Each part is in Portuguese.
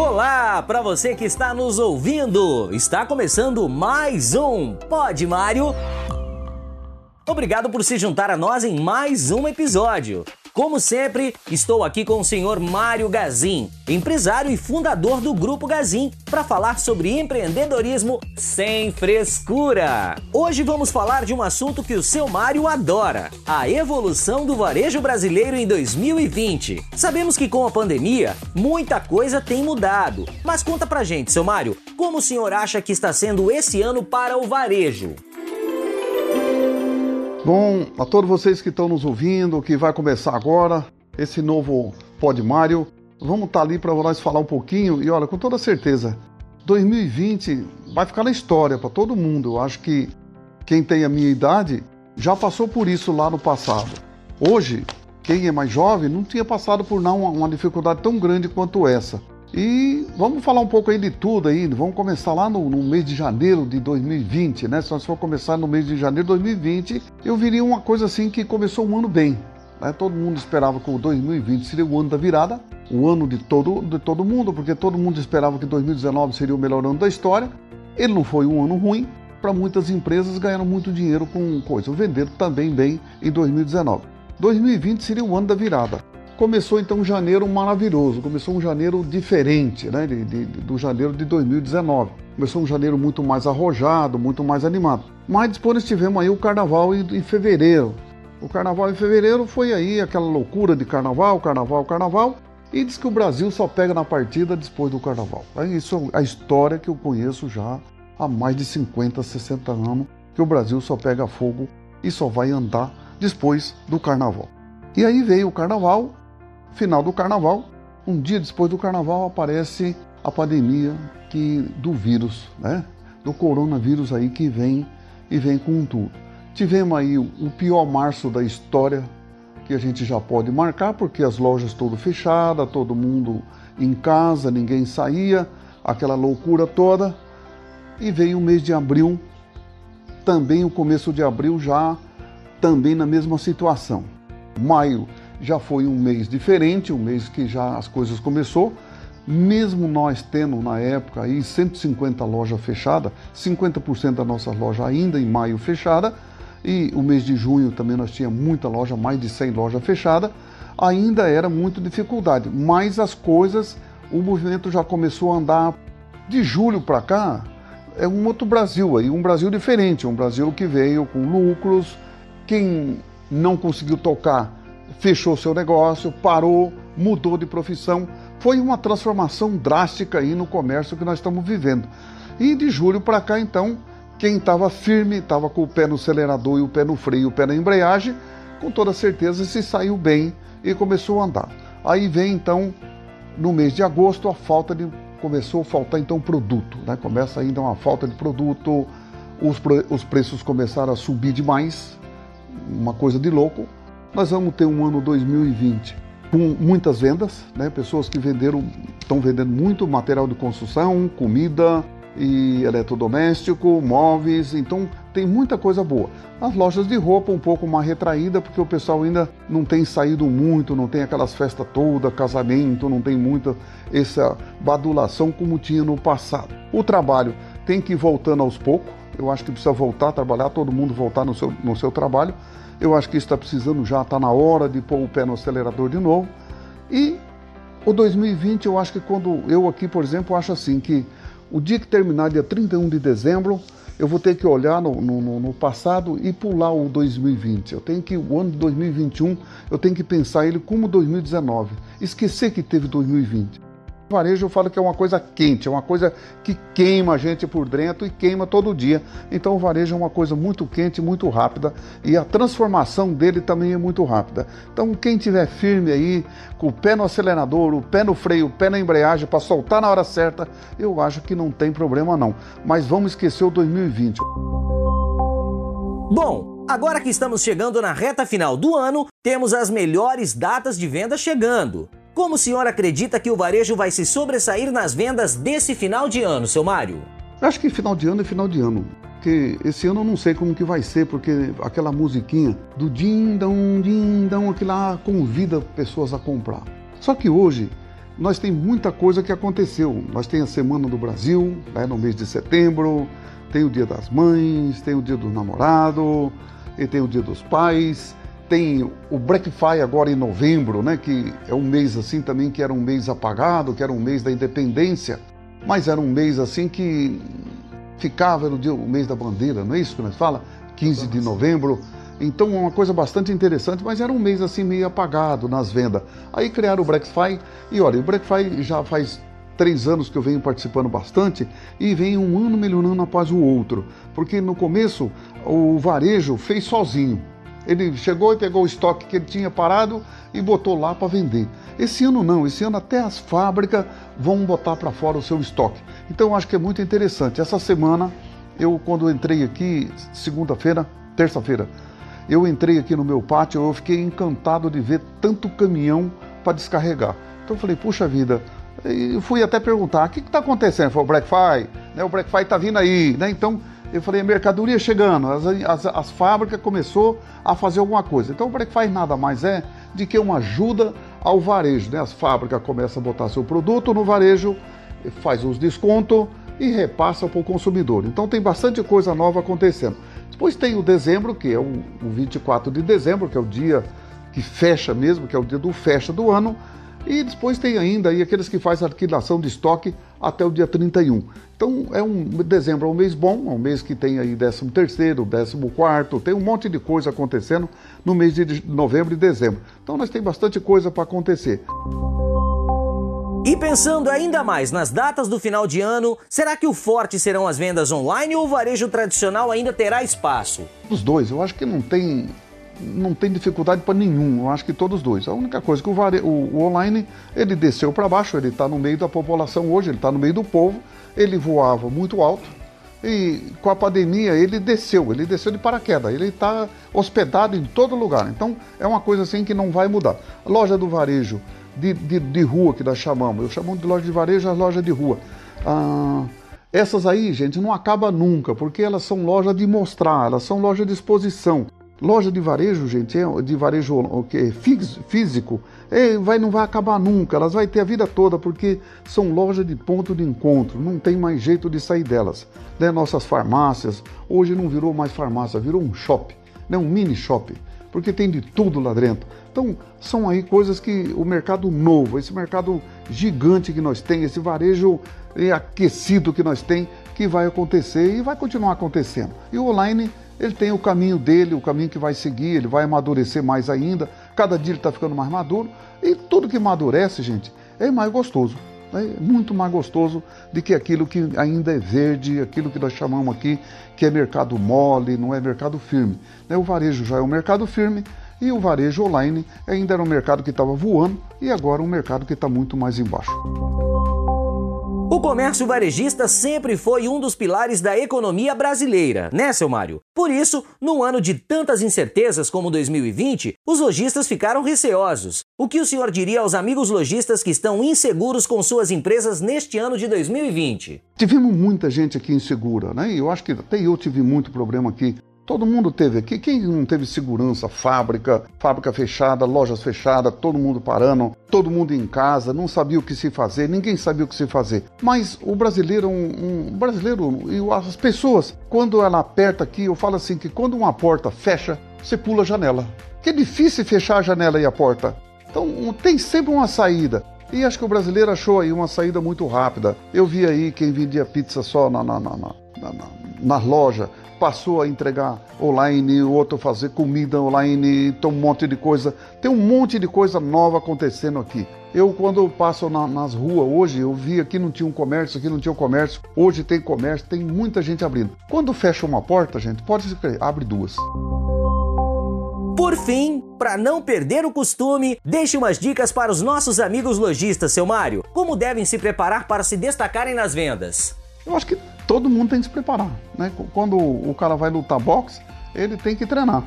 Olá, para você que está nos ouvindo. Está começando mais um Pod Mário. Obrigado por se juntar a nós em mais um episódio. Como sempre, estou aqui com o senhor Mário Gazin, empresário e fundador do Grupo Gazin, para falar sobre empreendedorismo sem frescura. Hoje vamos falar de um assunto que o seu Mário adora: a evolução do varejo brasileiro em 2020. Sabemos que com a pandemia, muita coisa tem mudado. Mas conta pra gente, seu Mário, como o senhor acha que está sendo esse ano para o varejo? Bom, a todos vocês que estão nos ouvindo, que vai começar agora esse novo Pod Mário, vamos estar tá ali para nós falar um pouquinho e olha, com toda certeza, 2020 vai ficar na história para todo mundo. Eu acho que quem tem a minha idade já passou por isso lá no passado. Hoje, quem é mais jovem não tinha passado por não uma dificuldade tão grande quanto essa. E vamos falar um pouco aí de tudo aí. Vamos começar lá no, no, mês de janeiro de 2020, né? Se nós for começar no mês de janeiro de 2020, eu viria uma coisa assim que começou um ano bem. Né? Todo mundo esperava que o 2020 seria o ano da virada, o ano de todo, de todo mundo, porque todo mundo esperava que 2019 seria o melhor ano da história. Ele não foi um ano ruim. Para muitas empresas ganharam muito dinheiro com coisa. Venderam também bem em 2019. 2020 seria o ano da virada começou então um janeiro maravilhoso, começou um janeiro diferente né, de, de, do janeiro de 2019. Começou um janeiro muito mais arrojado, muito mais animado. Mas depois tivemos aí o carnaval em, em fevereiro. O carnaval em fevereiro foi aí aquela loucura de carnaval, carnaval, carnaval. E diz que o Brasil só pega na partida depois do carnaval. Isso é a história que eu conheço já há mais de 50, 60 anos, que o Brasil só pega fogo e só vai andar depois do carnaval. E aí veio o carnaval Final do carnaval, um dia depois do carnaval aparece a pandemia que do vírus, né? Do coronavírus aí que vem e vem com tudo. Tivemos aí o pior março da história que a gente já pode marcar, porque as lojas todas fechadas, todo mundo em casa, ninguém saía, aquela loucura toda. E veio o mês de abril, também o começo de abril já também na mesma situação. Maio já foi um mês diferente, um mês que já as coisas começou. Mesmo nós tendo na época aí 150 lojas fechadas, 50% da nossa loja ainda em maio fechada, e o mês de junho também nós tínhamos muita loja, mais de 100 lojas fechadas, ainda era muito dificuldade, mas as coisas, o movimento já começou a andar. De julho para cá, é um outro Brasil aí, um Brasil diferente, um Brasil que veio com lucros, quem não conseguiu tocar fechou seu negócio, parou, mudou de profissão. Foi uma transformação drástica aí no comércio que nós estamos vivendo. E de julho para cá, então, quem estava firme, estava com o pé no acelerador e o pé no freio, o pé na embreagem, com toda certeza se saiu bem e começou a andar. Aí vem então, no mês de agosto, a falta de. começou a faltar então produto, né? Começa ainda uma falta de produto, os, os preços começaram a subir demais, uma coisa de louco. Nós vamos ter um ano 2020 com muitas vendas, né? Pessoas que venderam, estão vendendo muito material de construção, comida e eletrodoméstico, móveis, então tem muita coisa boa. As lojas de roupa um pouco mais retraída, porque o pessoal ainda não tem saído muito, não tem aquelas festas todas, casamento, não tem muita essa badulação como tinha no passado. O trabalho tem que ir voltando aos poucos, eu acho que precisa voltar a trabalhar, todo mundo voltar no seu, no seu trabalho, eu acho que está precisando já, está na hora de pôr o pé no acelerador de novo. E o 2020, eu acho que quando eu aqui, por exemplo, acho assim que o dia que terminar, dia 31 de dezembro, eu vou ter que olhar no, no, no, passado e pular o 2020. Eu tenho que, o ano de 2021, eu tenho que pensar ele como 2019. Esquecer que teve 2020. Varejo eu falo que é uma coisa quente, é uma coisa que queima a gente por dentro e queima todo dia. Então o varejo é uma coisa muito quente, muito rápida e a transformação dele também é muito rápida. Então quem tiver firme aí, com o pé no acelerador, o pé no freio, o pé na embreagem para soltar na hora certa, eu acho que não tem problema não. Mas vamos esquecer o 2020. Bom, agora que estamos chegando na reta final do ano, temos as melhores datas de venda chegando. Como o senhor acredita que o varejo vai se sobressair nas vendas desse final de ano, seu Mário? Acho que final de ano é final de ano. Porque esse ano eu não sei como que vai ser, porque aquela musiquinha do dindão, dindão, aquilo lá convida pessoas a comprar. Só que hoje nós tem muita coisa que aconteceu. Nós tem a Semana do Brasil, né, no mês de setembro, tem o Dia das Mães, tem o Dia do Namorado, e tem o Dia dos Pais, tem o Black Friday agora em novembro, né, que é um mês assim também que era um mês apagado, que era um mês da independência, mas era um mês assim que ficava no dia, o mês da bandeira, não é isso que nós fala? 15 de novembro. Então, uma coisa bastante interessante, mas era um mês assim meio apagado nas vendas. Aí criaram o Black Friday e olha, o Black Friday já faz três anos que eu venho participando bastante e vem um ano melhorando após o outro. Porque no começo o varejo fez sozinho. Ele chegou e pegou o estoque que ele tinha parado e botou lá para vender. Esse ano não, esse ano até as fábricas vão botar para fora o seu estoque. Então acho que é muito interessante. Essa semana, eu quando entrei aqui, segunda-feira, terça-feira, eu entrei aqui no meu pátio, eu fiquei encantado de ver tanto caminhão para descarregar. Então eu falei, puxa vida, eu fui até perguntar, o que está acontecendo? Foi o Black Friday, né? o Black Friday está vindo aí, né? Então eu falei, mercadoria chegando, as, as, as fábricas começou a fazer alguma coisa. Então o Black Friday nada mais é de que uma ajuda ao varejo, né? As fábricas começam a botar seu produto no varejo, faz os descontos e repassa para o consumidor. Então tem bastante coisa nova acontecendo. Depois tem o dezembro, que é o, o 24 de dezembro, que é o dia que fecha mesmo, que é o dia do fecha do ano. E depois tem ainda aí aqueles que fazem arquilação de estoque até o dia 31. Então é um dezembro é um mês bom, é um mês que tem aí 13 terceiro, 14 quarto, tem um monte de coisa acontecendo no mês de novembro e dezembro. Então nós tem bastante coisa para acontecer. E pensando ainda mais nas datas do final de ano, será que o forte serão as vendas online ou o varejo tradicional ainda terá espaço? Os dois, eu acho que não tem não tem dificuldade para nenhum, eu acho que todos dois. A única coisa que o, o, online ele desceu para baixo, ele está no meio da população hoje, ele está no meio do povo, ele voava muito alto e com a pandemia ele desceu, ele desceu de paraquedas, ele está hospedado em todo lugar. Então é uma coisa assim que não vai mudar. Loja do varejo de, de, de, rua que nós chamamos. Eu chamo de loja de varejo as lojas de rua. Ah, essas aí, gente, não acaba nunca, porque elas são lojas de mostrar, elas são lojas de exposição. Loja de varejo, gente, é de varejo o que físico, é, vai, não vai acabar nunca, elas vai ter a vida toda, porque são lojas de ponto de encontro, não tem mais jeito de sair delas. Né? Nossas farmácias, hoje não virou mais farmácia, virou um shopping, né? um mini shopping porque tem de tudo lá dentro. Então, são aí coisas que o mercado novo, esse mercado gigante que nós temos, esse varejo aquecido que nós temos, que vai acontecer e vai continuar acontecendo. E o online, ele tem o caminho dele, o caminho que vai seguir, ele vai amadurecer mais ainda. Cada dia ele está ficando mais maduro. E tudo que amadurece, gente, é mais gostoso. É muito mais gostoso do que aquilo que ainda é verde, aquilo que nós chamamos aqui que é mercado mole, não é mercado firme. Né, o varejo já é um mercado firme e o varejo online ainda era um mercado que estava voando e agora um mercado que está muito mais embaixo. O comércio varejista sempre foi um dos pilares da economia brasileira, né, seu Mário? Por isso, num ano de tantas incertezas como 2020, os lojistas ficaram receosos. O que o senhor diria aos amigos lojistas que estão inseguros com suas empresas neste ano de 2020? Tivemos muita gente aqui insegura, né? Eu acho que até eu tive muito problema aqui Todo mundo teve aqui. Quem não teve segurança? Fábrica, fábrica fechada, lojas fechadas, todo mundo parando, todo mundo em casa, não sabia o que se fazer, ninguém sabia o que se fazer. Mas o brasileiro, um, um brasileiro e as pessoas, quando ela aperta aqui, eu falo assim que quando uma porta fecha, você pula a janela. Que é difícil fechar a janela e a porta. Então tem sempre uma saída. E acho que o brasileiro achou aí uma saída muito rápida. Eu vi aí quem vendia pizza só na, na, na, na, na, na loja, passou a entregar online, o outro fazer comida online, então um monte de coisa. Tem um monte de coisa nova acontecendo aqui. Eu, quando passo na, nas ruas hoje, eu vi aqui não tinha um comércio, aqui não tinha um comércio. Hoje tem comércio, tem muita gente abrindo. Quando fecha uma porta, gente, pode se abre duas. Por fim, para não perder o costume, deixe umas dicas para os nossos amigos lojistas, seu Mário. Como devem se preparar para se destacarem nas vendas? Eu acho que todo mundo tem que se preparar. Né? Quando o cara vai lutar boxe, ele tem que treinar.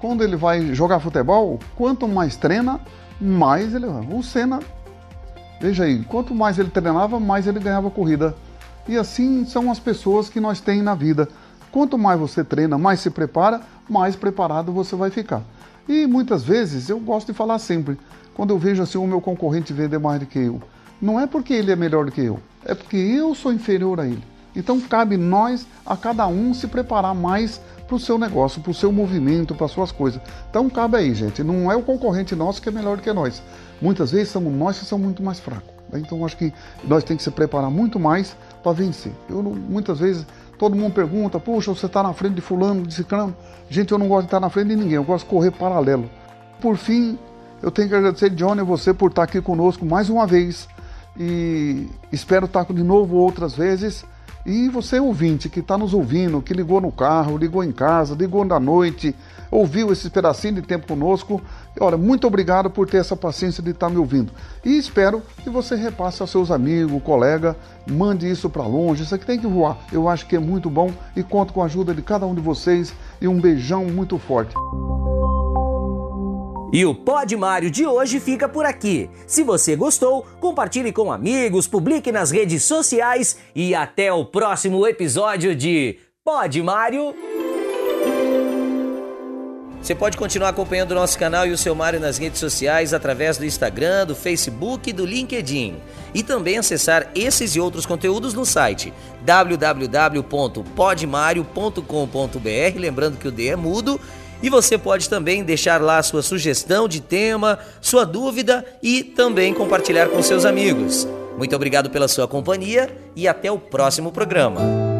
Quando ele vai jogar futebol, quanto mais treina, mais ele. O Senna, veja aí, quanto mais ele treinava, mais ele ganhava corrida. E assim são as pessoas que nós temos na vida. Quanto mais você treina, mais se prepara, mais preparado você vai ficar. E muitas vezes eu gosto de falar sempre, quando eu vejo assim o meu concorrente vender mais do que eu, não é porque ele é melhor do que eu, é porque eu sou inferior a ele. Então cabe nós, a cada um, se preparar mais para o seu negócio, para o seu movimento, para as suas coisas. Então cabe aí, gente. Não é o concorrente nosso que é melhor do que nós. Muitas vezes somos nós que somos muito mais fracos. Né? Então acho que nós temos que se preparar muito mais para vencer. Eu muitas vezes todo mundo pergunta, puxa, você está na frente de fulano, de ciclano. Gente, eu não gosto de estar na frente de ninguém, eu gosto de correr paralelo. Por fim, eu tenho que agradecer, Johnny, você por estar aqui conosco mais uma vez. E espero estar de novo outras vezes. E você, ouvinte, que está nos ouvindo, que ligou no carro, ligou em casa, ligou na noite, ouviu esse pedacinho de tempo conosco, olha, muito obrigado por ter essa paciência de estar tá me ouvindo. E espero que você repasse aos seus amigos, colega, mande isso para longe, isso aqui tem que voar. Eu acho que é muito bom e conto com a ajuda de cada um de vocês e um beijão muito forte. E o Pod Mário de hoje fica por aqui. Se você gostou, compartilhe com amigos, publique nas redes sociais e até o próximo episódio de Pod Mário. Você pode continuar acompanhando o nosso canal e o seu Mário nas redes sociais através do Instagram, do Facebook e do LinkedIn. E também acessar esses e outros conteúdos no site www.podmario.com.br, lembrando que o D é mudo e você pode também deixar lá sua sugestão de tema, sua dúvida e também compartilhar com seus amigos. Muito obrigado pela sua companhia e até o próximo programa.